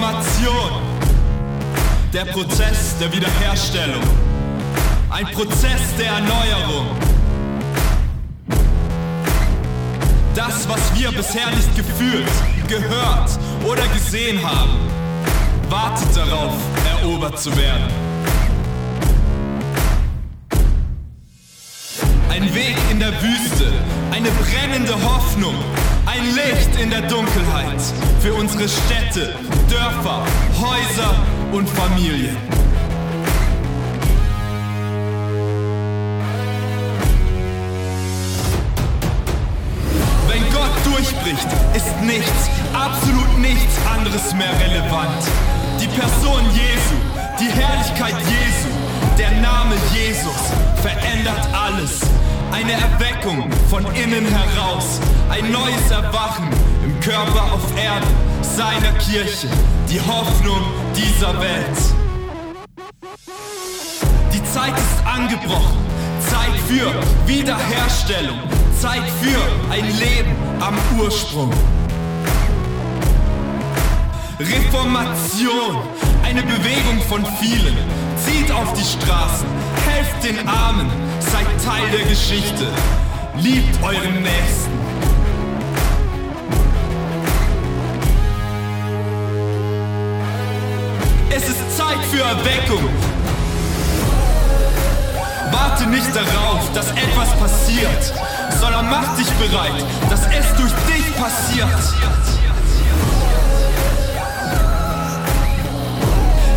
Reformation. Der Prozess der Wiederherstellung. Ein Prozess der Erneuerung. Das, was wir bisher nicht gefühlt, gehört oder gesehen haben, wartet darauf, erobert zu werden. Ein Weg in der Wüste, eine brennende Hoffnung, ein Licht in der Dunkelheit für unsere Städte, Dörfer, Häuser und Familien. Wenn Gott durchbricht, ist nichts, absolut nichts anderes mehr relevant. Die Person Jesu, die Herrlichkeit Jesu, der Name Jesus verändert alles. Eine Erweckung von innen heraus, ein neues Erwachen im Körper auf Erden, seiner Kirche, die Hoffnung dieser Welt. Die Zeit ist angebrochen, Zeit für Wiederherstellung, Zeit für ein Leben am Ursprung. Reformation, eine Bewegung von vielen. Zieht auf die Straßen, helft den Armen, seid Teil der Geschichte. Liebt euren Nächsten. Es ist Zeit für Erweckung. Warte nicht darauf, dass etwas passiert, sondern mach dich bereit, dass es durch dich passiert.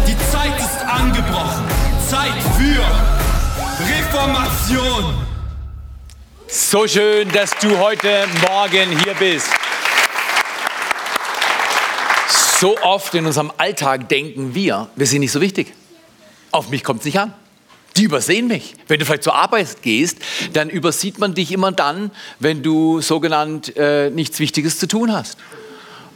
Die Zeit ist angebrochen. Zeit für Reformation. So schön, dass du heute Morgen hier bist. So oft in unserem Alltag denken wir, wir sind nicht so wichtig. Auf mich kommt es nicht an. Die übersehen mich. Wenn du vielleicht zur Arbeit gehst, dann übersieht man dich immer dann, wenn du sogenannt äh, nichts Wichtiges zu tun hast.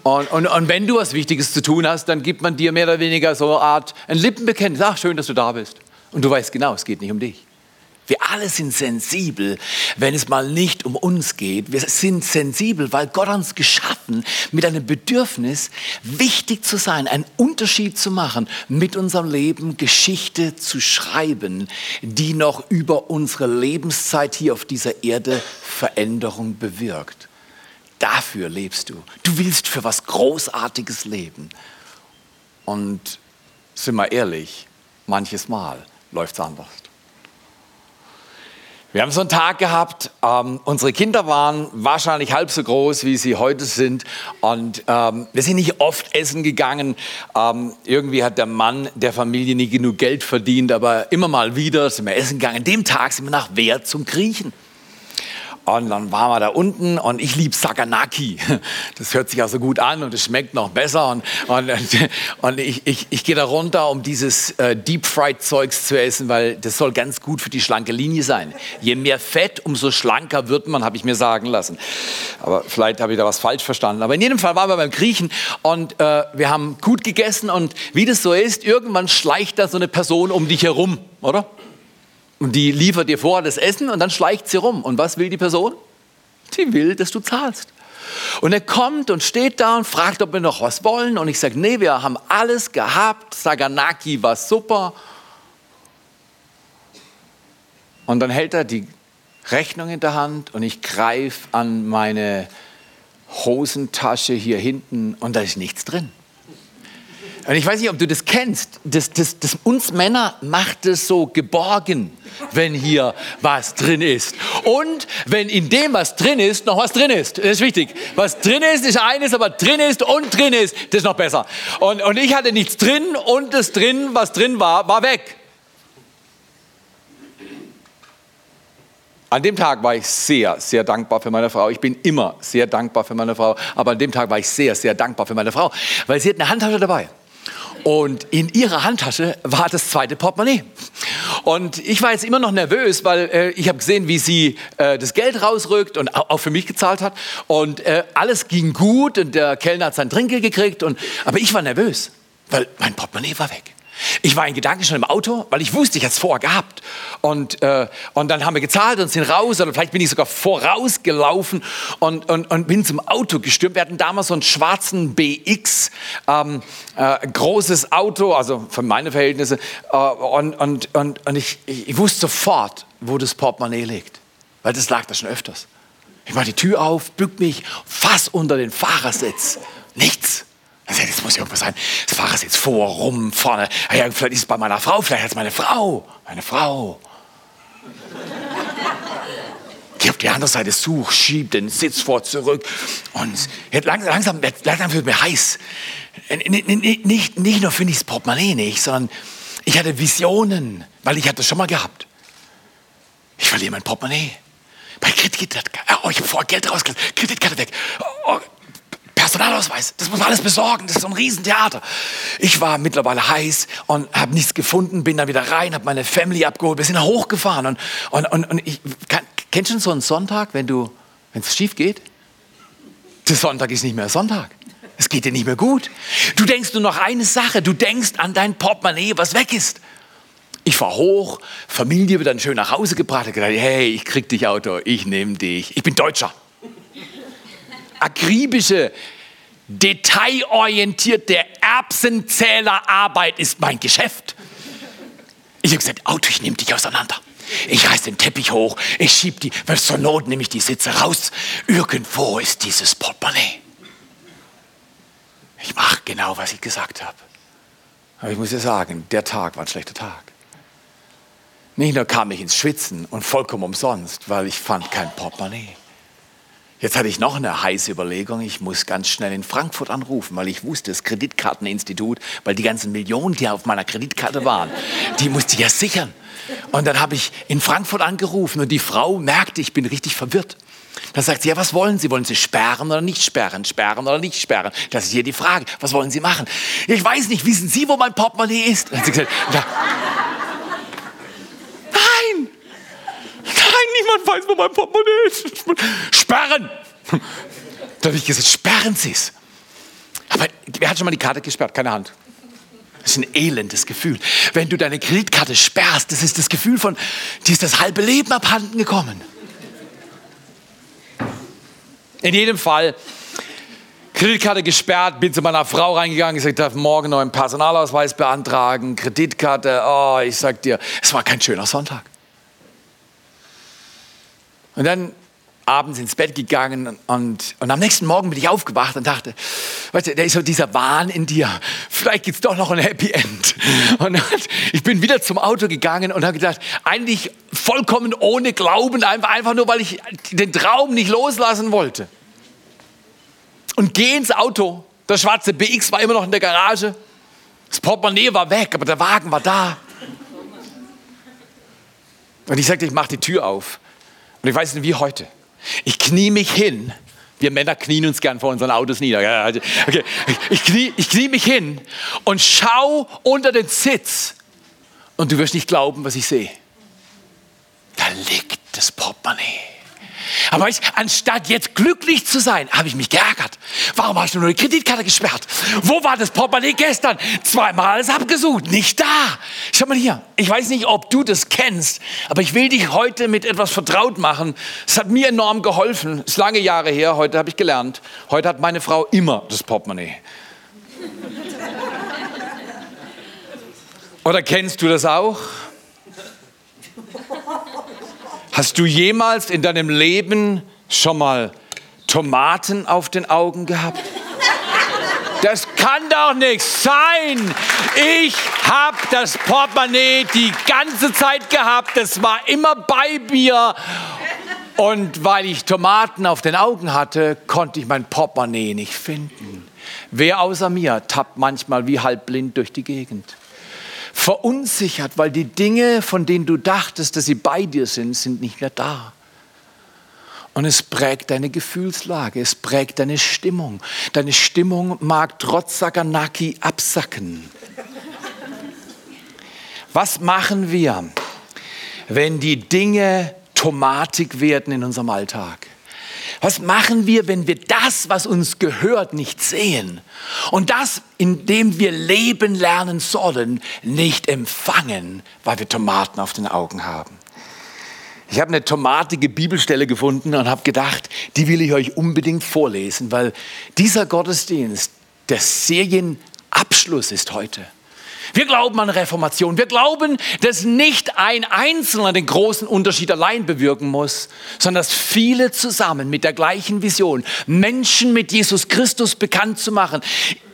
Und, und, und, wenn du was Wichtiges zu tun hast, dann gibt man dir mehr oder weniger so eine Art ein Lippenbekenntnis. Ach, schön, dass du da bist. Und du weißt genau, es geht nicht um dich. Wir alle sind sensibel, wenn es mal nicht um uns geht. Wir sind sensibel, weil Gott uns geschaffen mit einem Bedürfnis, wichtig zu sein, einen Unterschied zu machen, mit unserem Leben Geschichte zu schreiben, die noch über unsere Lebenszeit hier auf dieser Erde Veränderung bewirkt. Dafür lebst du. Du willst für was Großartiges leben. Und sind wir ehrlich, manches Mal läuft es anders. Wir haben so einen Tag gehabt, ähm, unsere Kinder waren wahrscheinlich halb so groß, wie sie heute sind. Und ähm, wir sind nicht oft essen gegangen. Ähm, irgendwie hat der Mann der Familie nie genug Geld verdient, aber immer mal wieder sind wir essen gegangen. An dem Tag sind wir nach Wert zum Griechen. Und dann waren wir da unten und ich liebe Saganaki. Das hört sich ja so gut an und es schmeckt noch besser. Und, und, und ich, ich, ich gehe da runter, um dieses äh, Deep Fried Zeugs zu essen, weil das soll ganz gut für die schlanke Linie sein. Je mehr Fett, umso schlanker wird man, habe ich mir sagen lassen. Aber vielleicht habe ich da was falsch verstanden. Aber in jedem Fall waren wir beim Griechen und äh, wir haben gut gegessen. Und wie das so ist, irgendwann schleicht da so eine Person um dich herum, oder? Und die liefert dir vor das Essen und dann schleicht sie rum. Und was will die Person? Sie will, dass du zahlst. Und er kommt und steht da und fragt, ob wir noch was wollen. Und ich sage, nee, wir haben alles gehabt. Saganaki war super. Und dann hält er die Rechnung in der Hand und ich greife an meine Hosentasche hier hinten und da ist nichts drin. Und ich weiß nicht, ob du das kennst. Das, das, das, uns Männer macht es so geborgen, wenn hier was drin ist. Und wenn in dem, was drin ist, noch was drin ist. Das ist wichtig. Was drin ist, ist eines, aber drin ist und drin ist, das ist noch besser. Und, und ich hatte nichts drin und das drin, was drin war, war weg. An dem Tag war ich sehr, sehr dankbar für meine Frau. Ich bin immer sehr dankbar für meine Frau. Aber an dem Tag war ich sehr, sehr dankbar für meine Frau, weil sie hat eine Handtasche dabei. Und in ihrer Handtasche war das zweite Portemonnaie. Und ich war jetzt immer noch nervös, weil äh, ich habe gesehen, wie sie äh, das Geld rausrückt und auch für mich gezahlt hat. Und äh, alles ging gut und der Kellner hat sein Trinkgeld gekriegt. Und, aber ich war nervös, weil mein Portemonnaie war weg. Ich war in Gedanken schon im Auto, weil ich wusste, ich hatte es vorher gehabt. Und, äh, und dann haben wir gezahlt und sind raus. Oder vielleicht bin ich sogar vorausgelaufen und, und, und bin zum Auto gestürmt. Wir hatten damals so einen schwarzen BX, ähm, äh, großes Auto, also für meine Verhältnisse. Äh, und und, und, und ich, ich wusste sofort, wo das Portemonnaie liegt. Weil das lag da schon öfters. Ich mache die Tür auf, bück mich, fass unter den Fahrersitz. Nichts. Das muss irgendwas sein. Das Fahrersitz vor, rum, vorne. Ja, vielleicht ist es bei meiner Frau, vielleicht hat es meine Frau. Meine Frau. Geh auf die andere Seite, such, schieb den Sitz vor, zurück. Und jetzt langsam, langsam, langsam wird mir heiß. Nicht, nicht, nur finde ich das Portemonnaie nicht, sondern ich hatte Visionen, weil ich hatte das schon mal gehabt. Ich verliere mein Portemonnaie. Bei Kreditkarte, oh, ich habe vorher Geld rausgelassen, Kreditkarte weg. Personalausweis, das muss man alles besorgen, das ist so ein Riesentheater. Ich war mittlerweile heiß und habe nichts gefunden, bin dann wieder rein, habe meine Family abgeholt, wir sind hochgefahren und, und, und, und ich, kann, kennst du so einen Sonntag, wenn es schief geht? Der Sonntag ist nicht mehr Sonntag. Es geht dir nicht mehr gut. Du denkst nur noch eine Sache, du denkst an dein Portemonnaie, was weg ist. Ich fahr hoch, Familie wird dann schön nach Hause gebracht, gedacht, hey, ich krieg dich Auto, ich nehme dich. Ich bin Deutscher. Akribische detailorientierte Erbsenzählerarbeit ist mein Geschäft. Ich habe gesagt, Auto, ich nehme dich auseinander. Ich reiß den Teppich hoch, ich schieb die, weil zur Not nehme ich die Sitze raus. Irgendwo ist dieses Portemonnaie. Ich mache genau, was ich gesagt habe. Aber ich muss dir sagen, der Tag war ein schlechter Tag. Nicht nur kam ich ins Schwitzen und vollkommen umsonst, weil ich fand kein Portemonnaie. Jetzt hatte ich noch eine heiße Überlegung. Ich muss ganz schnell in Frankfurt anrufen, weil ich wusste, das Kreditkarteninstitut, weil die ganzen Millionen, die auf meiner Kreditkarte waren, die musste ich ja sichern. Und dann habe ich in Frankfurt angerufen und die Frau merkte, ich bin richtig verwirrt. Dann sagt sie, ja, was wollen Sie? Wollen Sie sperren oder nicht sperren? Sperren oder nicht sperren? Das ist hier die Frage. Was wollen Sie machen? Ich weiß nicht, wissen Sie, wo mein Portemonnaie ist? Dann hat sie gesagt, ja, niemand weiß, wo mein Portemonnaie ist. Sperren! Da habe ich gesagt, sperren Sie es. Aber wer hat schon mal die Karte gesperrt? Keine Hand. Das ist ein elendes Gefühl. Wenn du deine Kreditkarte sperrst, das ist das Gefühl von, dir ist das halbe Leben abhanden gekommen. In jedem Fall, Kreditkarte gesperrt, bin zu meiner Frau reingegangen, gesagt, ich darf morgen einen Personalausweis beantragen, Kreditkarte, oh, ich sag dir, es war kein schöner Sonntag. Und dann abends ins Bett gegangen und, und am nächsten Morgen bin ich aufgewacht und dachte, weißt du, da ist so dieser Wahn in dir, vielleicht gibt es doch noch ein Happy End. Und ich bin wieder zum Auto gegangen und habe gedacht, eigentlich vollkommen ohne Glauben, einfach, einfach nur, weil ich den Traum nicht loslassen wollte. Und gehe ins Auto, der schwarze BX war immer noch in der Garage, das Portemonnaie war weg, aber der Wagen war da. Und ich sagte, ich mache die Tür auf. Und ich weiß nicht, wie heute. Ich knie mich hin. Wir Männer knien uns gern vor unseren Autos nieder. Also, okay. Ich, knie, ich knie mich hin und schau unter den Sitz. Und du wirst nicht glauben, was ich sehe. Da liegt das Portemonnaie. Aber weißt, anstatt jetzt glücklich zu sein, habe ich mich geärgert. Warum hast du nur die Kreditkarte gesperrt? Wo war das Portemonnaie gestern? Zweimal alles abgesucht, nicht da. Schau mal hier, ich weiß nicht, ob du das kennst, aber ich will dich heute mit etwas vertraut machen. Es hat mir enorm geholfen. Es ist lange Jahre her, heute habe ich gelernt. Heute hat meine Frau immer das Portemonnaie. Oder kennst du das auch? Hast du jemals in deinem Leben schon mal Tomaten auf den Augen gehabt? Das kann doch nicht sein. Ich habe das Portemonnaie die ganze Zeit gehabt. Das war immer bei mir. Und weil ich Tomaten auf den Augen hatte, konnte ich mein Portemonnaie nicht finden. Wer außer mir tappt manchmal wie halbblind durch die Gegend? Verunsichert, weil die Dinge, von denen du dachtest, dass sie bei dir sind, sind nicht mehr da. Und es prägt deine Gefühlslage, es prägt deine Stimmung. Deine Stimmung mag trotz Saganaki absacken. Was machen wir, wenn die Dinge tomatig werden in unserem Alltag? Was machen wir, wenn wir das, was uns gehört, nicht sehen? Und das, in dem wir leben lernen sollen, nicht empfangen, weil wir Tomaten auf den Augen haben. Ich habe eine tomatige Bibelstelle gefunden und habe gedacht, die will ich euch unbedingt vorlesen, weil dieser Gottesdienst der Serienabschluss ist heute. Wir glauben an Reformation. Wir glauben, dass nicht ein Einzelner den großen Unterschied allein bewirken muss, sondern dass viele zusammen mit der gleichen Vision, Menschen mit Jesus Christus bekannt zu machen,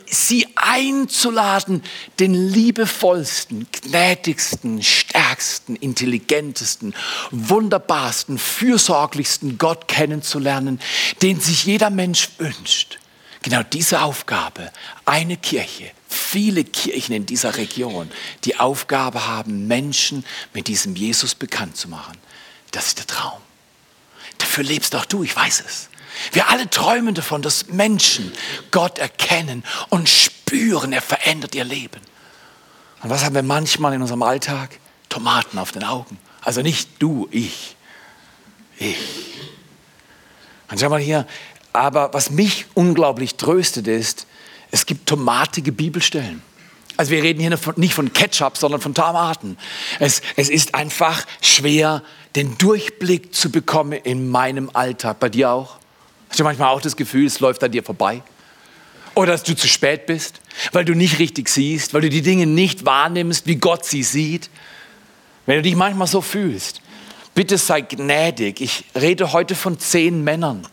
sie einzuladen, den liebevollsten, gnädigsten, stärksten, intelligentesten, wunderbarsten, fürsorglichsten Gott kennenzulernen, den sich jeder Mensch wünscht. Genau diese Aufgabe, eine Kirche, viele Kirchen in dieser Region, die Aufgabe haben, Menschen mit diesem Jesus bekannt zu machen. Das ist der Traum. Dafür lebst auch du, ich weiß es. Wir alle träumen davon, dass Menschen Gott erkennen und spüren, er verändert ihr Leben. Und was haben wir manchmal in unserem Alltag? Tomaten auf den Augen. Also nicht du, ich. Ich. Und schau mal hier, aber was mich unglaublich tröstet ist, es gibt tomatige Bibelstellen. Also wir reden hier nicht von Ketchup, sondern von Tomaten. Es, es ist einfach schwer, den Durchblick zu bekommen in meinem Alltag. Bei dir auch? Hast du manchmal auch das Gefühl, es läuft an dir vorbei? Oder dass du zu spät bist, weil du nicht richtig siehst, weil du die Dinge nicht wahrnimmst, wie Gott sie sieht? Wenn du dich manchmal so fühlst, bitte sei gnädig. Ich rede heute von zehn Männern.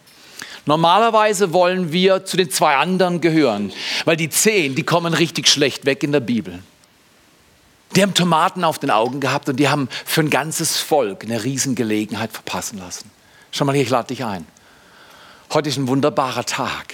Normalerweise wollen wir zu den zwei anderen gehören, weil die zehn, die kommen richtig schlecht weg in der Bibel. Die haben Tomaten auf den Augen gehabt und die haben für ein ganzes Volk eine Riesengelegenheit verpassen lassen. Schau mal hier, ich lade dich ein. Heute ist ein wunderbarer Tag.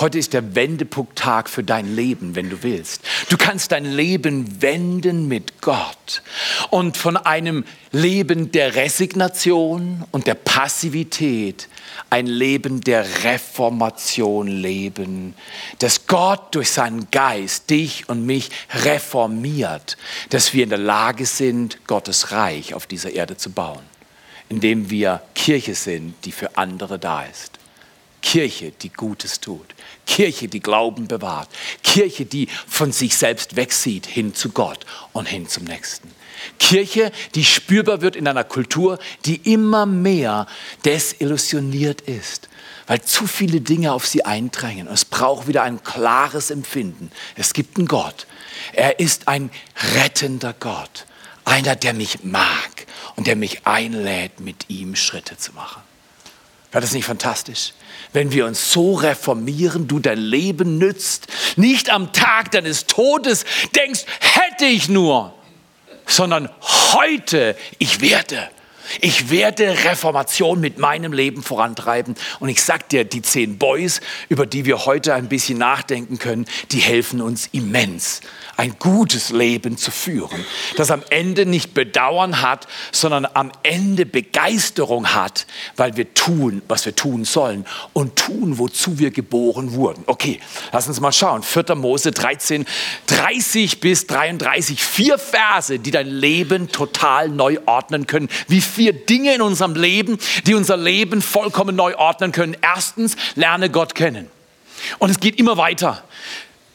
Heute ist der Wendepunkttag für dein Leben, wenn du willst. Du kannst dein Leben wenden mit Gott und von einem Leben der Resignation und der Passivität ein Leben der Reformation leben, dass Gott durch seinen Geist dich und mich reformiert, dass wir in der Lage sind, Gottes Reich auf dieser Erde zu bauen, indem wir Kirche sind, die für andere da ist. Kirche, die Gutes tut. Kirche, die Glauben bewahrt. Kirche, die von sich selbst wegsieht hin zu Gott und hin zum Nächsten. Kirche, die spürbar wird in einer Kultur, die immer mehr desillusioniert ist, weil zu viele Dinge auf sie eindrängen. Es braucht wieder ein klares Empfinden. Es gibt einen Gott. Er ist ein rettender Gott. Einer, der mich mag und der mich einlädt, mit ihm Schritte zu machen. War das nicht fantastisch? Wenn wir uns so reformieren, du dein Leben nützt, nicht am Tag deines Todes denkst, hätte ich nur, sondern heute, ich werde. Ich werde Reformation mit meinem Leben vorantreiben. Und ich sag dir, die zehn Boys, über die wir heute ein bisschen nachdenken können, die helfen uns immens, ein gutes Leben zu führen, das am Ende nicht Bedauern hat, sondern am Ende Begeisterung hat, weil wir tun, was wir tun sollen und tun, wozu wir geboren wurden. Okay, lass uns mal schauen. 4. Mose 13, 30 bis 33. Vier Verse, die dein Leben total neu ordnen können. Wie vier Dinge in unserem Leben, die unser Leben vollkommen neu ordnen können. Erstens, lerne Gott kennen. Und es geht immer weiter.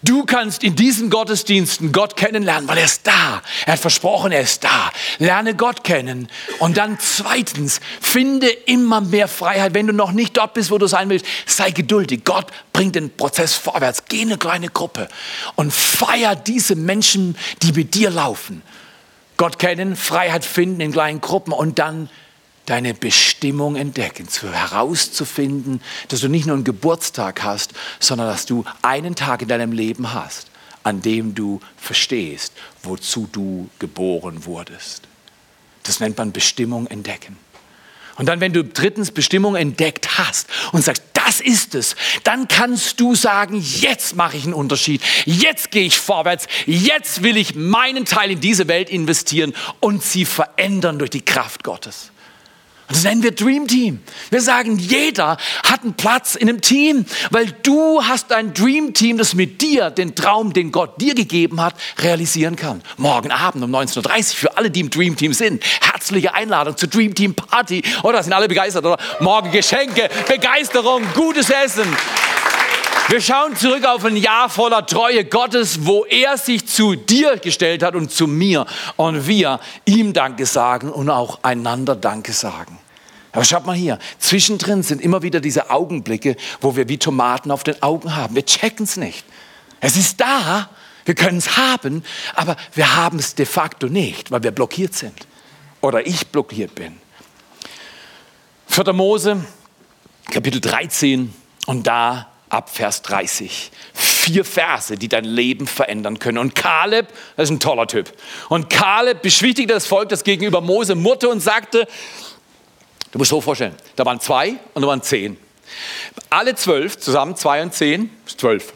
Du kannst in diesen Gottesdiensten Gott kennenlernen, weil er ist da. Er hat versprochen, er ist da. Lerne Gott kennen. Und dann zweitens, finde immer mehr Freiheit. Wenn du noch nicht dort bist, wo du sein willst, sei geduldig. Gott bringt den Prozess vorwärts. Geh in eine kleine Gruppe und feier diese Menschen, die mit dir laufen. Gott kennen, Freiheit finden in kleinen Gruppen und dann deine Bestimmung entdecken, zu herauszufinden, dass du nicht nur einen Geburtstag hast, sondern dass du einen Tag in deinem Leben hast, an dem du verstehst, wozu du geboren wurdest. Das nennt man Bestimmung entdecken. Und dann, wenn du drittens Bestimmung entdeckt hast und sagst, das ist es, dann kannst du sagen, jetzt mache ich einen Unterschied, jetzt gehe ich vorwärts, jetzt will ich meinen Teil in diese Welt investieren und sie verändern durch die Kraft Gottes. Und das nennen wir Dream Team. Wir sagen, jeder hat einen Platz in einem Team, weil du hast ein Dream Team, das mit dir den Traum, den Gott dir gegeben hat, realisieren kann. Morgen Abend um 19.30 Uhr für alle, die im Dream Team sind. Herzliche Einladung zur Dream Team Party. Oder sind alle begeistert? Oder morgen Geschenke, Begeisterung, gutes Essen. Wir schauen zurück auf ein Jahr voller Treue Gottes, wo er sich zu dir gestellt hat und zu mir und wir ihm Danke sagen und auch einander Danke sagen. Aber schaut mal hier, zwischendrin sind immer wieder diese Augenblicke, wo wir wie Tomaten auf den Augen haben. Wir checken es nicht. Es ist da, wir können es haben, aber wir haben es de facto nicht, weil wir blockiert sind. Oder ich blockiert bin. 4. Mose, Kapitel 13, und da ab Vers 30. Vier Verse, die dein Leben verändern können. Und Kaleb, das ist ein toller Typ. Und Kaleb beschwichtigte das Volk, das gegenüber Mose murrte und sagte, du musst so vorstellen, da waren zwei und da waren zehn. Alle zwölf, zusammen zwei und zehn, zwölf,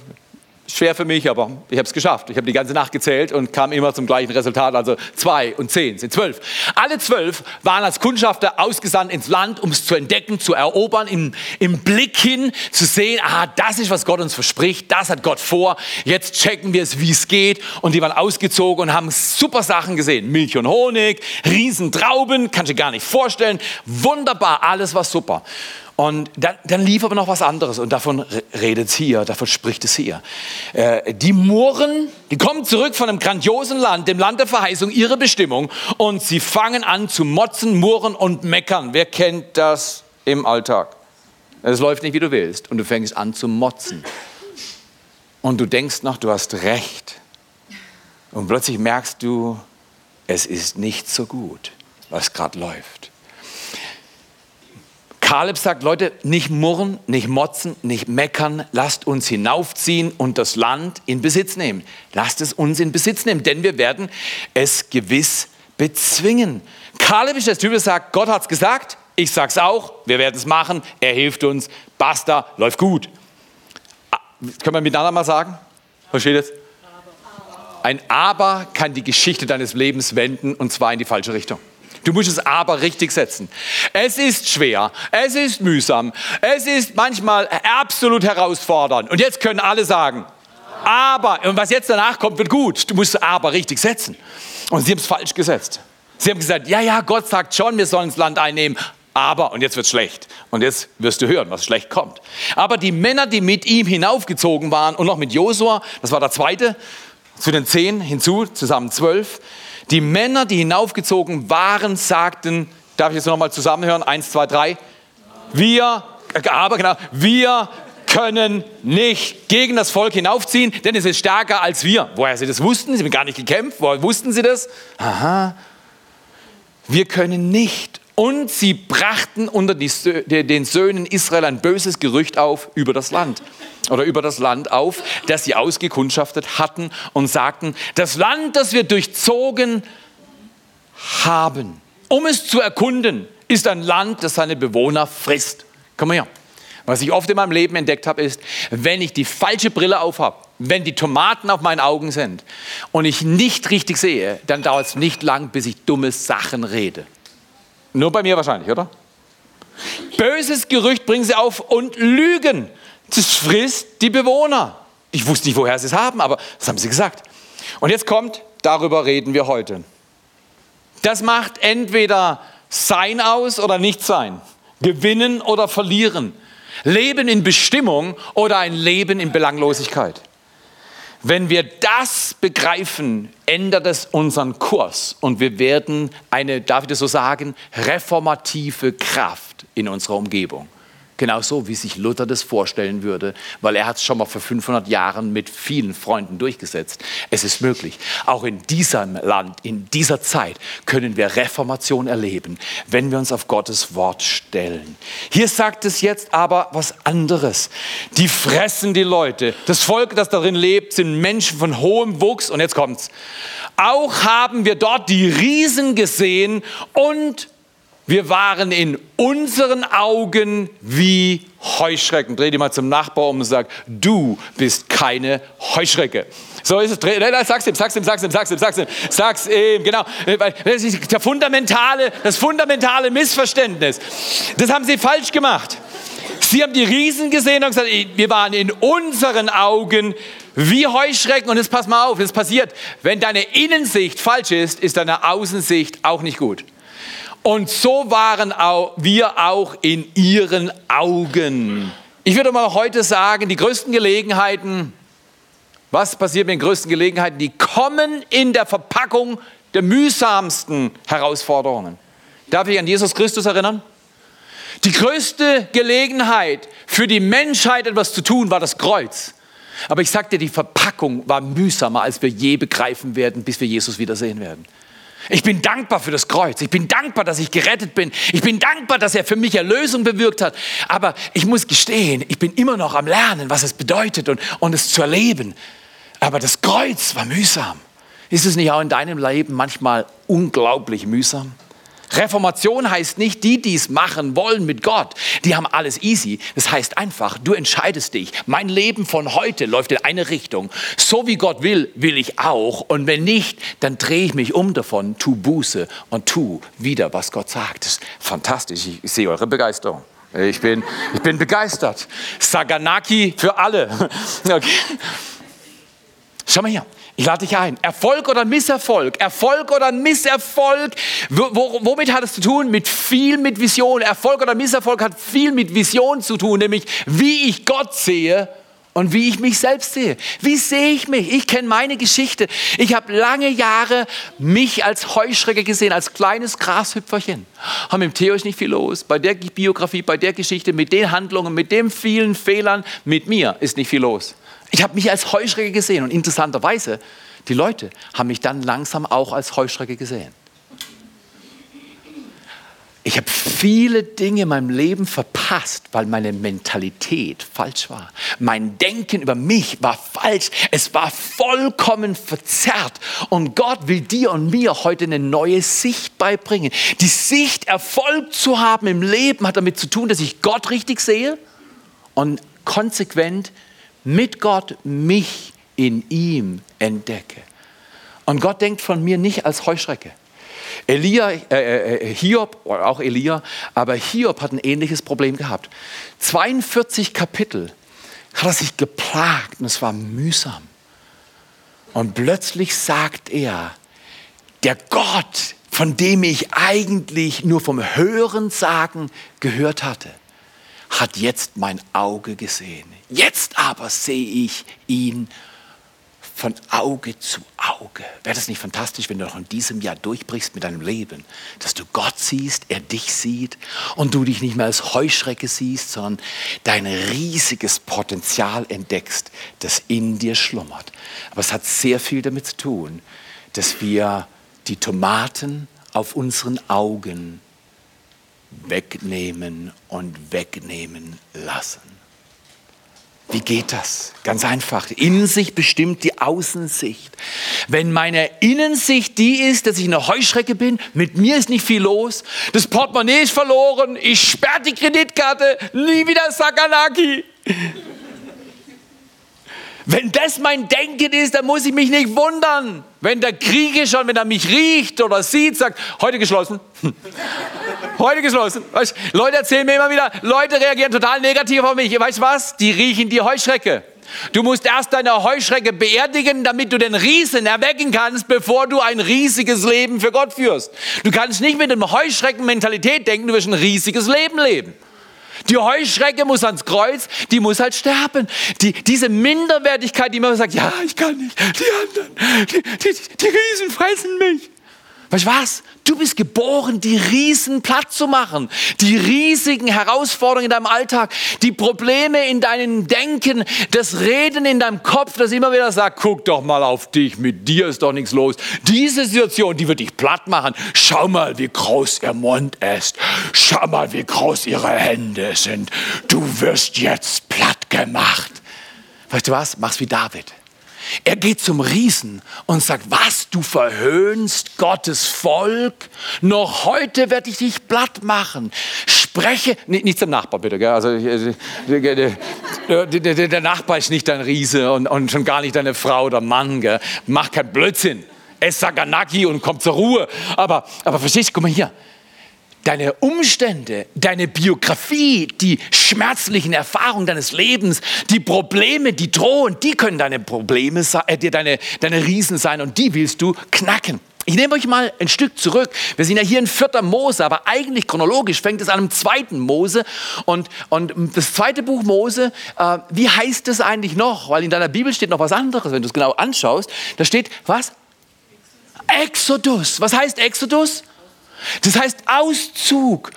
schwer für mich, aber ich habe es geschafft. Ich habe die ganze Nacht gezählt und kam immer zum gleichen Resultat. Also zwei und zehn sind zwölf. Alle zwölf waren als Kundschafter ausgesandt ins Land, um es zu entdecken, zu erobern, im, im Blick hin zu sehen, aha, das ist, was Gott uns verspricht, das hat Gott vor. Jetzt checken wir es, wie es geht. Und die waren ausgezogen und haben super Sachen gesehen. Milch und Honig, Riesentrauben, kannst du dir gar nicht vorstellen. Wunderbar, alles war super. Und dann, dann, lief aber noch was anderes und davon redet es hier, davon spricht es hier. Äh, die Mohren, die kommen zurück von einem grandiosen Land, dem Land der Verheißung, ihre Bestimmung und sie fangen an zu motzen, murren und meckern. Wer kennt das im Alltag? Es läuft nicht, wie du willst und du fängst an zu motzen. Und du denkst noch, du hast recht. Und plötzlich merkst du, es ist nicht so gut, was gerade läuft. Kaleb sagt, Leute, nicht murren, nicht motzen, nicht meckern, lasst uns hinaufziehen und das Land in Besitz nehmen. Lasst es uns in Besitz nehmen, denn wir werden es gewiss bezwingen. Kaleb ist der Typ, der sagt, Gott hat es gesagt, ich sag's auch, wir werden es machen, er hilft uns, basta, läuft gut. Ah, können wir miteinander mal sagen? Versteht es? Ein Aber kann die Geschichte deines Lebens wenden und zwar in die falsche Richtung. Du musst es aber richtig setzen. Es ist schwer, es ist mühsam, es ist manchmal absolut herausfordernd. Und jetzt können alle sagen, aber, und was jetzt danach kommt, wird gut. Du musst es aber richtig setzen. Und sie haben es falsch gesetzt. Sie haben gesagt, ja, ja, Gott sagt schon, wir sollen das Land einnehmen, aber, und jetzt wird schlecht. Und jetzt wirst du hören, was schlecht kommt. Aber die Männer, die mit ihm hinaufgezogen waren und noch mit Josua, das war der zweite, zu den zehn hinzu, zusammen zwölf, die Männer, die hinaufgezogen waren, sagten, darf ich jetzt nochmal zusammenhören? Eins, zwei, drei. Wir, aber genau, wir können nicht gegen das Volk hinaufziehen, denn es ist stärker als wir. Woher sie das wussten, sie haben gar nicht gekämpft, woher wussten sie das? Aha. Wir können nicht. Und sie brachten unter die, den Söhnen Israel ein böses Gerücht auf über das Land oder über das Land auf, das sie ausgekundschaftet hatten und sagten, das Land, das wir durchzogen haben, um es zu erkunden, ist ein Land, das seine Bewohner frisst. Komm mal her. Was ich oft in meinem Leben entdeckt habe, ist, wenn ich die falsche Brille auf habe, wenn die Tomaten auf meinen Augen sind und ich nicht richtig sehe, dann dauert es nicht lang, bis ich dumme Sachen rede. Nur bei mir wahrscheinlich, oder? Böses Gerücht bringen sie auf und lügen. Das frisst die Bewohner. Ich wusste nicht, woher sie es haben, aber das haben sie gesagt. Und jetzt kommt, darüber reden wir heute. Das macht entweder Sein aus oder nicht sein. Gewinnen oder verlieren. Leben in Bestimmung oder ein Leben in Belanglosigkeit. Wenn wir das begreifen, ändert es unseren Kurs und wir werden eine, darf ich das so sagen, reformative Kraft in unserer Umgebung. Genauso wie sich Luther das vorstellen würde, weil er hat es schon mal vor 500 Jahren mit vielen Freunden durchgesetzt. Es ist möglich. Auch in diesem Land, in dieser Zeit können wir Reformation erleben, wenn wir uns auf Gottes Wort stellen. Hier sagt es jetzt aber was anderes. Die fressen die Leute. Das Volk, das darin lebt, sind Menschen von hohem Wuchs. Und jetzt kommt's. Auch haben wir dort die Riesen gesehen und Wir waren in unseren Augen wie Heuschrecken. Dreh dich mal zum Nachbar um und sag, du bist keine Heuschrecke. So ist es. Sag's ihm, sag's ihm, sag's ihm, sag's ihm, sag's ihm, sag's ihm, genau. Das ist der fundamentale, das fundamentale Missverständnis. Das haben sie falsch gemacht. Sie haben die Riesen gesehen und gesagt, wir waren in unseren Augen wie Heuschrecken. Und jetzt pass mal auf, es passiert, wenn deine Innensicht falsch ist, ist deine Außensicht auch nicht gut. Und so waren auch wir auch in ihren Augen. Ich würde mal heute sagen, die größten Gelegenheiten, was passiert mit den größten Gelegenheiten? Die kommen in der Verpackung der mühsamsten Herausforderungen. Darf ich an Jesus Christus erinnern? Die größte Gelegenheit für die Menschheit etwas zu tun war das Kreuz. Aber ich sagte, die Verpackung war mühsamer, als wir je begreifen werden, bis wir Jesus wiedersehen werden. Ich bin dankbar für das Kreuz. Ich bin dankbar, dass ich gerettet bin. Ich bin dankbar, dass er für mich Erlösung bewirkt hat. Aber ich muss gestehen, ich bin immer noch am Lernen, was es bedeutet und, und es zu erleben. Aber das Kreuz war mühsam. Ist es nicht auch in deinem Leben manchmal unglaublich mühsam? Reformation heißt nicht, die, die es machen wollen mit Gott, die haben alles easy. Das heißt einfach, du entscheidest dich. Mein Leben von heute läuft in eine Richtung. So wie Gott will, will ich auch. Und wenn nicht, dann drehe ich mich um davon, tu Buße und tu wieder, was Gott sagt. Das ist fantastisch. Ich sehe eure Begeisterung. Ich bin, ich bin begeistert. Saganaki für alle. Okay. Schau mal hier. Ich lade dich ein. Erfolg oder Misserfolg? Erfolg oder Misserfolg? womit hat es zu tun? Mit viel mit Vision. Erfolg oder Misserfolg hat viel mit Vision zu tun, nämlich wie ich Gott sehe und wie ich mich selbst sehe. Wie sehe ich mich? Ich kenne meine Geschichte. Ich habe lange Jahre mich als Heuschrecke gesehen, als kleines Grashüpferchen. Haben mit Theo ist nicht viel los. Bei der Biografie, bei der Geschichte, mit den Handlungen, mit den vielen Fehlern, mit mir ist nicht viel los. Ich habe mich als Heuschrecke gesehen und interessanterweise, die Leute haben mich dann langsam auch als Heuschrecke gesehen. Ich habe viele Dinge in meinem Leben verpasst, weil meine Mentalität falsch war. Mein Denken über mich war falsch. Es war vollkommen verzerrt. Und Gott will dir und mir heute eine neue Sicht beibringen. Die Sicht, Erfolg zu haben im Leben, hat damit zu tun, dass ich Gott richtig sehe und konsequent mit Gott mich in ihm entdecke. Und Gott denkt von mir nicht als Heuschrecke. Elia, äh, äh, Hiob, auch Elia, aber Hiob hat ein ähnliches Problem gehabt. 42 Kapitel hat er sich geplagt und es war mühsam. Und plötzlich sagt er, der Gott, von dem ich eigentlich nur vom Hören sagen gehört hatte, hat jetzt mein Auge gesehen. Jetzt aber sehe ich ihn von Auge zu Auge. Wäre das nicht fantastisch, wenn du noch in diesem Jahr durchbrichst mit deinem Leben, dass du Gott siehst, er dich sieht und du dich nicht mehr als Heuschrecke siehst, sondern dein riesiges Potenzial entdeckst, das in dir schlummert. Aber es hat sehr viel damit zu tun, dass wir die Tomaten auf unseren Augen wegnehmen und wegnehmen lassen. Wie geht das? Ganz einfach. Innensicht bestimmt die Außensicht. Wenn meine Innensicht die ist, dass ich eine Heuschrecke bin, mit mir ist nicht viel los, das Portemonnaie ist verloren, ich sperre die Kreditkarte, nie wieder Sakanaki. Wenn das mein Denken ist, dann muss ich mich nicht wundern. Wenn der Kriege schon, wenn er mich riecht oder sieht, sagt, heute geschlossen. heute geschlossen. Weißt, Leute erzählen mir immer wieder, Leute reagieren total negativ auf mich. Weißt du was? Die riechen die Heuschrecke. Du musst erst deine Heuschrecke beerdigen, damit du den Riesen erwecken kannst, bevor du ein riesiges Leben für Gott führst. Du kannst nicht mit einem Heuschrecken-Mentalität denken, du wirst ein riesiges Leben leben. Die Heuschrecke muss ans Kreuz, die muss halt sterben. Die, diese Minderwertigkeit, die man sagt, ja, ich kann nicht, die anderen, die, die, die Riesen fressen mich. Weißt du was? Du bist geboren, die Riesen platt zu machen. Die riesigen Herausforderungen in deinem Alltag, die Probleme in deinem Denken, das Reden in deinem Kopf, das immer wieder sagt, guck doch mal auf dich, mit dir ist doch nichts los. Diese Situation, die wird dich platt machen. Schau mal, wie groß ihr Mund ist. Schau mal, wie groß ihre Hände sind. Du wirst jetzt platt gemacht. Weißt du was? Mach's wie David. Er geht zum Riesen und sagt, was, du verhöhnst Gottes Volk? Noch heute werde ich dich platt machen. Spreche, nicht, nicht zum Nachbar bitte, gell? Also, der, Nachbar ist nicht dein Riese und, und, schon gar nicht deine Frau oder Mann. Gell? Mach keinen Blödsinn. Ess Saganaki und komm zur Ruhe. Aber, aber verstehst du, guck mal hier deine Umstände, deine Biografie, die schmerzlichen Erfahrungen deines Lebens, die Probleme, die drohen, die können deine Probleme, äh, deine, deine Riesen sein und die willst du knacken. Ich nehme euch mal ein Stück zurück. Wir sind ja hier in vierter Mose, aber eigentlich chronologisch fängt es an im zweiten Mose. Und, und das zweite Buch Mose, äh, wie heißt es eigentlich noch? Weil in deiner Bibel steht noch was anderes, wenn du es genau anschaust. Da steht was? Exodus. Was heißt Exodus? Das heißt Auszug.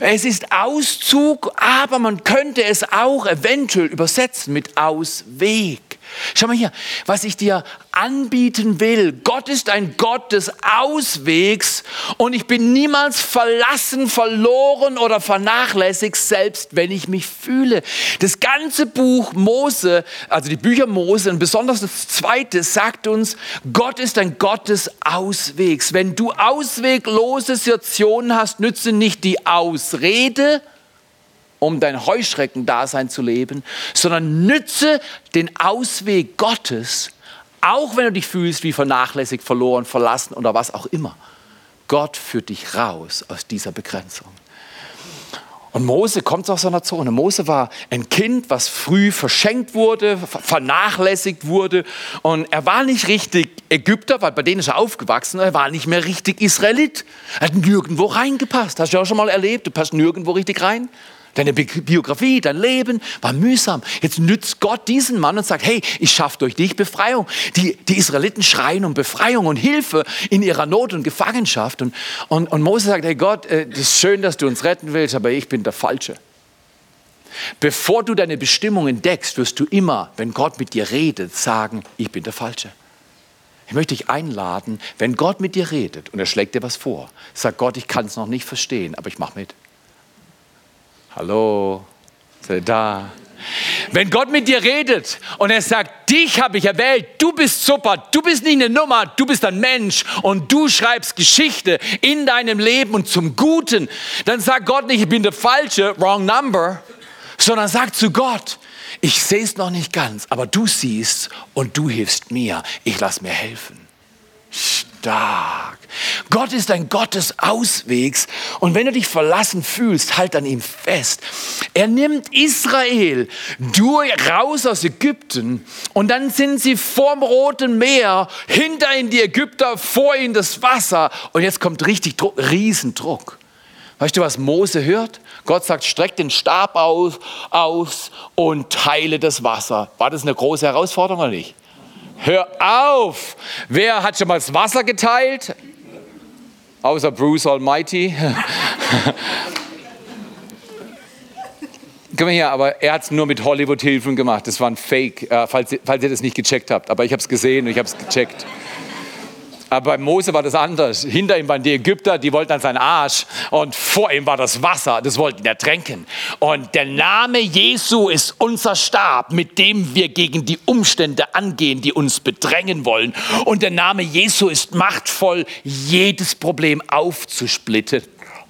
Es ist Auszug, aber man könnte es auch eventuell übersetzen mit Ausweg. Schau mal hier, was ich dir anbieten will. Gott ist ein Gott des Auswegs und ich bin niemals verlassen, verloren oder vernachlässigt, selbst wenn ich mich fühle. Das ganze Buch Mose, also die Bücher Mose und besonders das zweite, sagt uns, Gott ist ein Gott des Auswegs. Wenn du ausweglose Situationen hast, nütze nicht die Ausrede, um dein Heuschreckendasein zu leben, sondern nütze den Ausweg Gottes, auch wenn du dich fühlst wie vernachlässigt, verloren, verlassen oder was auch immer. Gott führt dich raus aus dieser Begrenzung. Und Mose kommt aus seiner Zone. Mose war ein Kind, was früh verschenkt wurde, vernachlässigt wurde. Und er war nicht richtig Ägypter, weil bei denen ist er aufgewachsen. Er war nicht mehr richtig Israelit. Er hat nirgendwo reingepasst. Hast du auch schon mal erlebt? Du passt nirgendwo richtig rein. Deine Biografie, dein Leben war mühsam. Jetzt nützt Gott diesen Mann und sagt, hey, ich schaffe durch dich Befreiung. Die, die Israeliten schreien um Befreiung und Hilfe in ihrer Not und Gefangenschaft. Und, und, und Mose sagt, hey Gott, es äh, ist schön, dass du uns retten willst, aber ich bin der Falsche. Bevor du deine Bestimmung entdeckst, wirst du immer, wenn Gott mit dir redet, sagen, ich bin der Falsche. Ich möchte dich einladen, wenn Gott mit dir redet und er schlägt dir was vor, sag Gott, ich kann es noch nicht verstehen, aber ich mache mit. Hallo, seid da. Wenn Gott mit dir redet und er sagt, dich habe ich erwählt, du bist super, du bist nicht eine Nummer, du bist ein Mensch und du schreibst Geschichte in deinem Leben und zum Guten, dann sagt Gott nicht, ich bin der Falsche, wrong number, sondern sagt zu Gott, ich sehe es noch nicht ganz, aber du siehst und du hilfst mir, ich lasse mir helfen stark. Gott ist ein Gott des Auswegs und wenn du dich verlassen fühlst, halt an ihm fest. Er nimmt Israel durch, raus aus Ägypten und dann sind sie vorm Roten Meer, hinter ihnen die Ägypter, vor ihnen das Wasser und jetzt kommt richtig Druck, Riesendruck. Weißt du, was Mose hört? Gott sagt, streck den Stab aus, aus und teile das Wasser. War das eine große Herausforderung oder nicht? Hör auf! Wer hat schon mal das Wasser geteilt? Außer Bruce Almighty. Komm mal hier, aber er hat es nur mit Hollywood-Hilfen gemacht. Das war ein Fake, äh, falls, falls ihr das nicht gecheckt habt. Aber ich habe es gesehen und ich habe es gecheckt. Aber bei Mose war das anders. Hinter ihm waren die Ägypter, die wollten an seinen Arsch. Und vor ihm war das Wasser, das wollten er tränken. Und der Name Jesu ist unser Stab, mit dem wir gegen die Umstände angehen, die uns bedrängen wollen. Und der Name Jesu ist machtvoll, jedes Problem aufzusplitten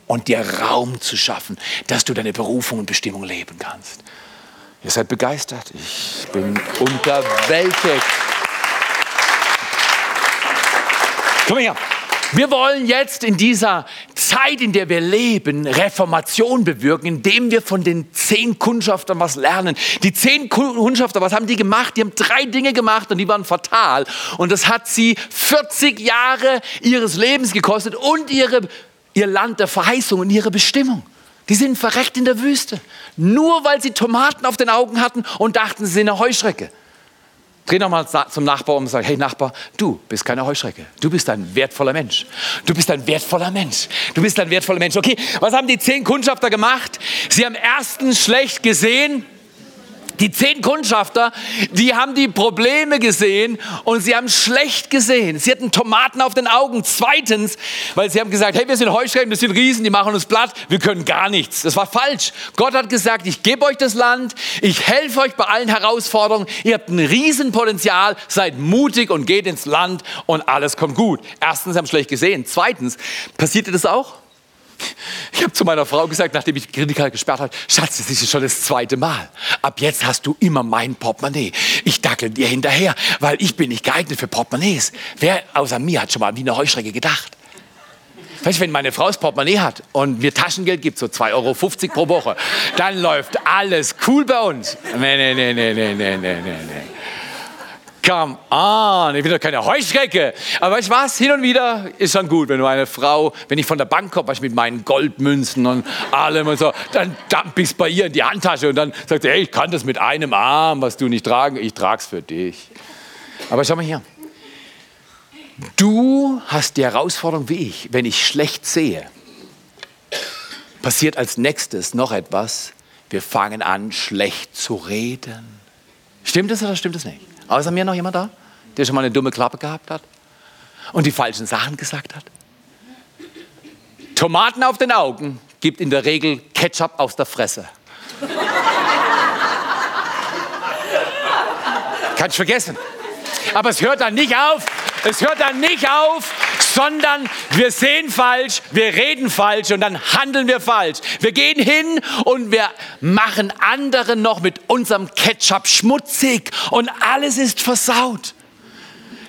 und dir Raum zu schaffen, dass du deine Berufung und Bestimmung leben kannst. Ihr seid begeistert. Ich bin unterwältigt. Komm her. Wir wollen jetzt in dieser Zeit, in der wir leben, Reformation bewirken, indem wir von den zehn Kundschaftern was lernen. Die zehn Kundschafter, was haben die gemacht? Die haben drei Dinge gemacht und die waren fatal. Und das hat sie 40 Jahre ihres Lebens gekostet und ihre, ihr Land der Verheißung und ihre Bestimmung. Die sind verreckt in der Wüste. Nur weil sie Tomaten auf den Augen hatten und dachten, sie sind eine Heuschrecke. Dreh nochmal zum Nachbar um und sag, hey Nachbar, du bist keine Heuschrecke. Du bist ein wertvoller Mensch. Du bist ein wertvoller Mensch. Du bist ein wertvoller Mensch. Okay, was haben die zehn Kundschafter gemacht? Sie haben erstens schlecht gesehen. Die zehn Kundschafter, die haben die Probleme gesehen und sie haben schlecht gesehen. Sie hatten Tomaten auf den Augen. Zweitens, weil sie haben gesagt, hey, wir sind Heuschrecken, wir sind Riesen, die machen uns platt, wir können gar nichts. Das war falsch. Gott hat gesagt, ich gebe euch das Land, ich helfe euch bei allen Herausforderungen, ihr habt ein Riesenpotenzial, seid mutig und geht ins Land und alles kommt gut. Erstens, sie haben schlecht gesehen. Zweitens, passierte das auch? Ich habe zu meiner Frau gesagt, nachdem ich die Kritiker gesperrt habe, Schatz, das ist schon das zweite Mal. Ab jetzt hast du immer mein Portemonnaie. Ich dackel dir hinterher, weil ich bin nicht geeignet für Portemonnaies. Wer außer mir hat schon mal wie eine Heuschrecke gedacht? Weißt du, wenn meine Frau das Portemonnaie hat und mir Taschengeld gibt, so 2,50 Euro pro Woche, dann läuft alles cool bei uns. Nee, nee, nee, nee, nee, nee, nee, nee. Come on, ich bin doch keine Heuschrecke. Aber weißt du was, hin und wieder ist schon gut, wenn du eine Frau, wenn ich von der Bank komme, mit meinen Goldmünzen und allem und so, dann dump ich es bei ihr in die Handtasche und dann sagt sie, hey, ich kann das mit einem Arm, was du nicht tragen, ich trage es für dich. Aber schau mal hier. Du hast die Herausforderung wie ich, wenn ich schlecht sehe, passiert als nächstes noch etwas. Wir fangen an, schlecht zu reden. Stimmt das oder stimmt das nicht? Außer mir noch jemand da, der schon mal eine dumme Klappe gehabt hat und die falschen Sachen gesagt hat? Tomaten auf den Augen gibt in der Regel Ketchup aus der Fresse. Kannst vergessen. Aber es hört dann nicht auf. Es hört dann nicht auf, sondern wir sehen falsch, wir reden falsch und dann handeln wir falsch. Wir gehen hin und wir machen andere noch mit unserem Ketchup schmutzig und alles ist versaut.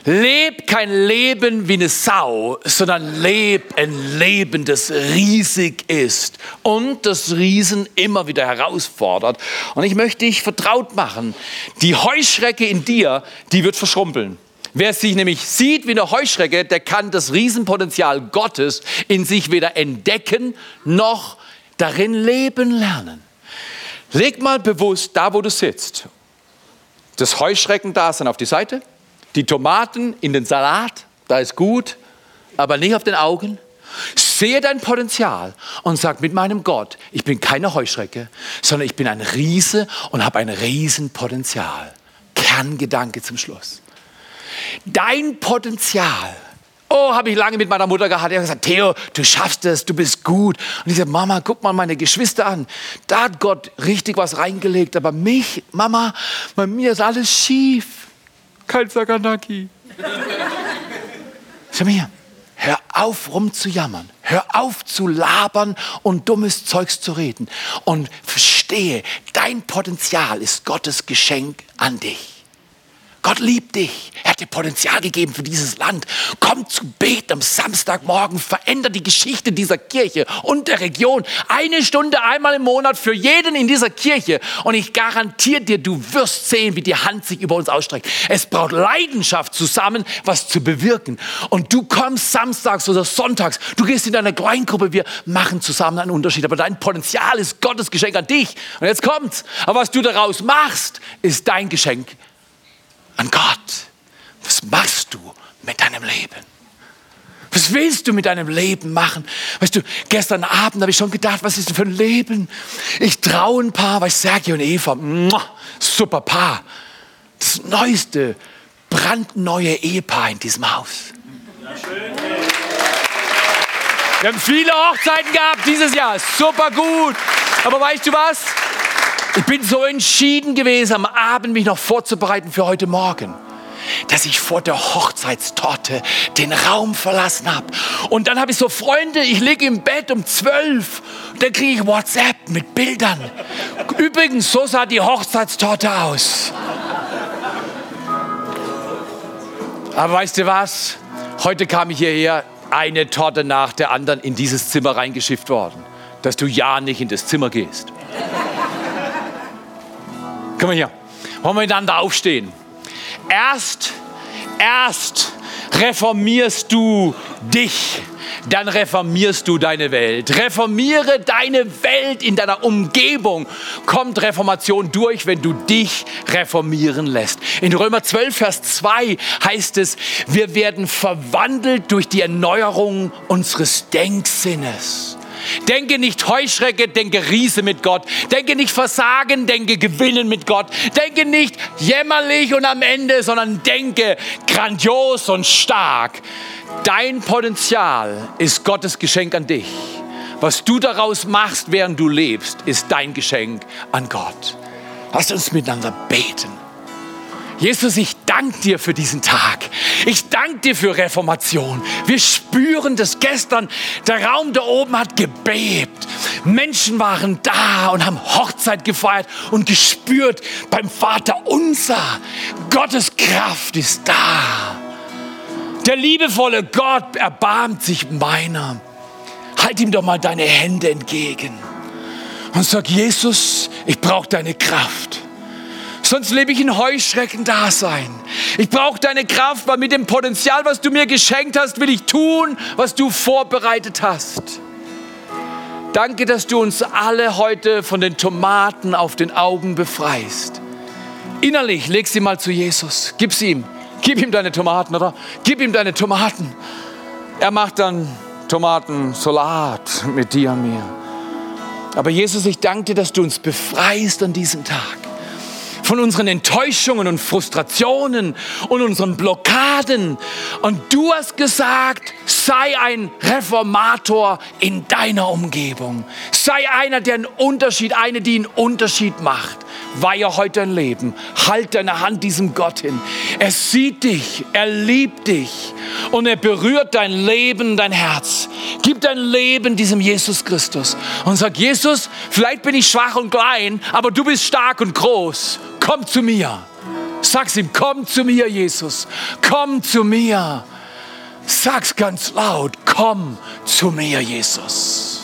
Leb kein Leben wie eine Sau, sondern leb ein Leben, das riesig ist und das Riesen immer wieder herausfordert. Und ich möchte dich vertraut machen. Die Heuschrecke in dir, die wird verschrumpeln. Wer sich nämlich sieht wie eine Heuschrecke, der kann das Riesenpotenzial Gottes in sich weder entdecken noch darin leben lernen. Leg mal bewusst da, wo du sitzt, das Heuschreckendasein auf die Seite, die Tomaten in den Salat, da ist gut, aber nicht auf den Augen. Sehe dein Potenzial und sag mit meinem Gott, ich bin keine Heuschrecke, sondern ich bin ein Riese und habe ein Riesenpotenzial. Kerngedanke zum Schluss. Dein Potenzial. Oh, habe ich lange mit meiner Mutter gehabt. Die hat gesagt, Theo, du schaffst es, du bist gut. Und ich sage, Mama, guck mal meine Geschwister an. Da hat Gott richtig was reingelegt. Aber mich, Mama, bei mir ist alles schief. Kein Saganaki. Schau mal hier. Hör auf, rumzujammern. Hör auf zu labern und dummes Zeugs zu reden. Und verstehe, dein Potenzial ist Gottes Geschenk an dich. Gott liebt dich. Er hat dir Potenzial gegeben für dieses Land. Komm zu beten am Samstagmorgen. Veränder die Geschichte dieser Kirche und der Region. Eine Stunde einmal im Monat für jeden in dieser Kirche. Und ich garantiere dir, du wirst sehen, wie die Hand sich über uns ausstreckt. Es braucht Leidenschaft zusammen, was zu bewirken. Und du kommst samstags oder sonntags. Du gehst in deine Kleingruppe. Wir machen zusammen einen Unterschied. Aber dein Potenzial ist Gottes Geschenk an dich. Und jetzt kommt's. Aber was du daraus machst, ist dein Geschenk an Gott. Was machst du mit deinem Leben? Was willst du mit deinem Leben machen? Weißt du, gestern Abend habe ich schon gedacht, was ist denn für ein Leben? Ich traue ein Paar, weißt Sergio und Eva, super Paar. Das neueste, brandneue Ehepaar in diesem Haus. Wir haben viele Hochzeiten gehabt dieses Jahr, super gut. Aber weißt du was? Ich bin so entschieden gewesen, am Abend mich noch vorzubereiten für heute Morgen dass ich vor der Hochzeitstorte den Raum verlassen habe. Und dann habe ich so Freunde, ich liege im Bett um zwölf, dann kriege ich WhatsApp mit Bildern. Übrigens, so sah die Hochzeitstorte aus. Aber weißt du was? Heute kam ich hierher, eine Torte nach der anderen in dieses Zimmer reingeschifft worden, dass du ja nicht in das Zimmer gehst. Komm mal hier. Wollen wir miteinander aufstehen? Erst, erst reformierst du dich, dann reformierst du deine Welt. Reformiere deine Welt in deiner Umgebung. Kommt Reformation durch, wenn du dich reformieren lässt. In Römer 12, Vers 2 heißt es, wir werden verwandelt durch die Erneuerung unseres Denksinnes. Denke nicht Heuschrecke, denke Riese mit Gott. Denke nicht Versagen, denke Gewinnen mit Gott. Denke nicht jämmerlich und am Ende, sondern denke grandios und stark. Dein Potenzial ist Gottes Geschenk an dich. Was du daraus machst, während du lebst, ist dein Geschenk an Gott. Lass uns miteinander beten. Jesus, ich danke dir für diesen Tag. Ich danke dir für Reformation. Wir spüren das gestern. Der Raum da oben hat gebebt. Menschen waren da und haben Hochzeit gefeiert und gespürt beim Vater unser. Gottes Kraft ist da. Der liebevolle Gott erbarmt sich meiner. Halt ihm doch mal deine Hände entgegen und sag, Jesus, ich brauche deine Kraft. Sonst lebe ich in Heuschrecken-Dasein. Ich brauche deine Kraft, weil mit dem Potenzial, was du mir geschenkt hast, will ich tun, was du vorbereitet hast. Danke, dass du uns alle heute von den Tomaten auf den Augen befreist. Innerlich leg sie mal zu Jesus. Gib sie ihm. Gib ihm deine Tomaten, oder? Gib ihm deine Tomaten. Er macht dann Tomatensalat mit dir und mir. Aber Jesus, ich danke dir, dass du uns befreist an diesem Tag von unseren Enttäuschungen und Frustrationen und unseren Blockaden. Und du hast gesagt, sei ein Reformator in deiner Umgebung. Sei einer, der einen Unterschied, eine, die einen Unterschied macht. Weihe heute dein Leben. Halt deine Hand diesem Gott hin. Er sieht dich, er liebt dich und er berührt dein Leben, dein Herz. Gib dein Leben diesem Jesus Christus und sag, Jesus, vielleicht bin ich schwach und klein, aber du bist stark und groß. Komm zu mir. Sag's ihm, komm zu mir, Jesus. Komm zu mir. Sag's ganz laut, komm zu mir, Jesus.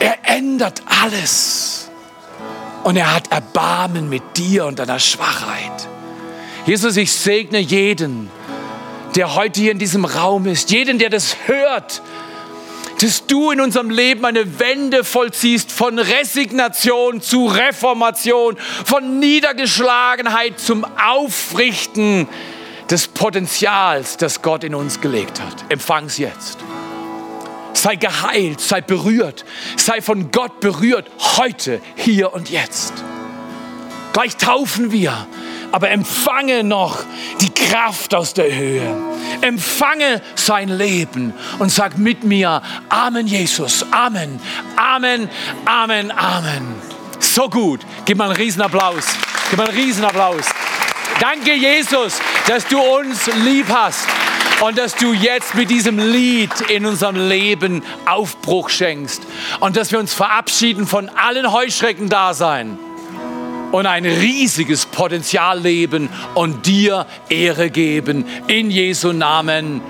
Er ändert alles und er hat Erbarmen mit dir und deiner Schwachheit. Jesus, ich segne jeden, der heute hier in diesem Raum ist, jeden, der das hört, dass du in unserem Leben eine Wende vollziehst von Resignation zu Reformation, von Niedergeschlagenheit zum Aufrichten des Potenzials, das Gott in uns gelegt hat. Empfang's jetzt. Sei geheilt, sei berührt, sei von Gott berührt, heute, hier und jetzt. Gleich taufen wir, aber empfange noch die Kraft aus der Höhe. Empfange sein Leben und sag mit mir, Amen Jesus, Amen, Amen, Amen, Amen. So gut. Gib mal einen Riesenapplaus. Gib mal einen Riesenapplaus. Danke Jesus, dass du uns lieb hast und dass du jetzt mit diesem Lied in unserem Leben Aufbruch schenkst und dass wir uns verabschieden von allen Heuschrecken-Dasein und ein riesiges Potenzial leben und dir Ehre geben. In Jesu Namen.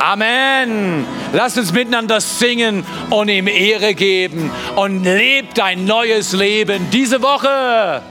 Amen. Lass uns miteinander singen und ihm Ehre geben und lebt dein neues Leben diese Woche.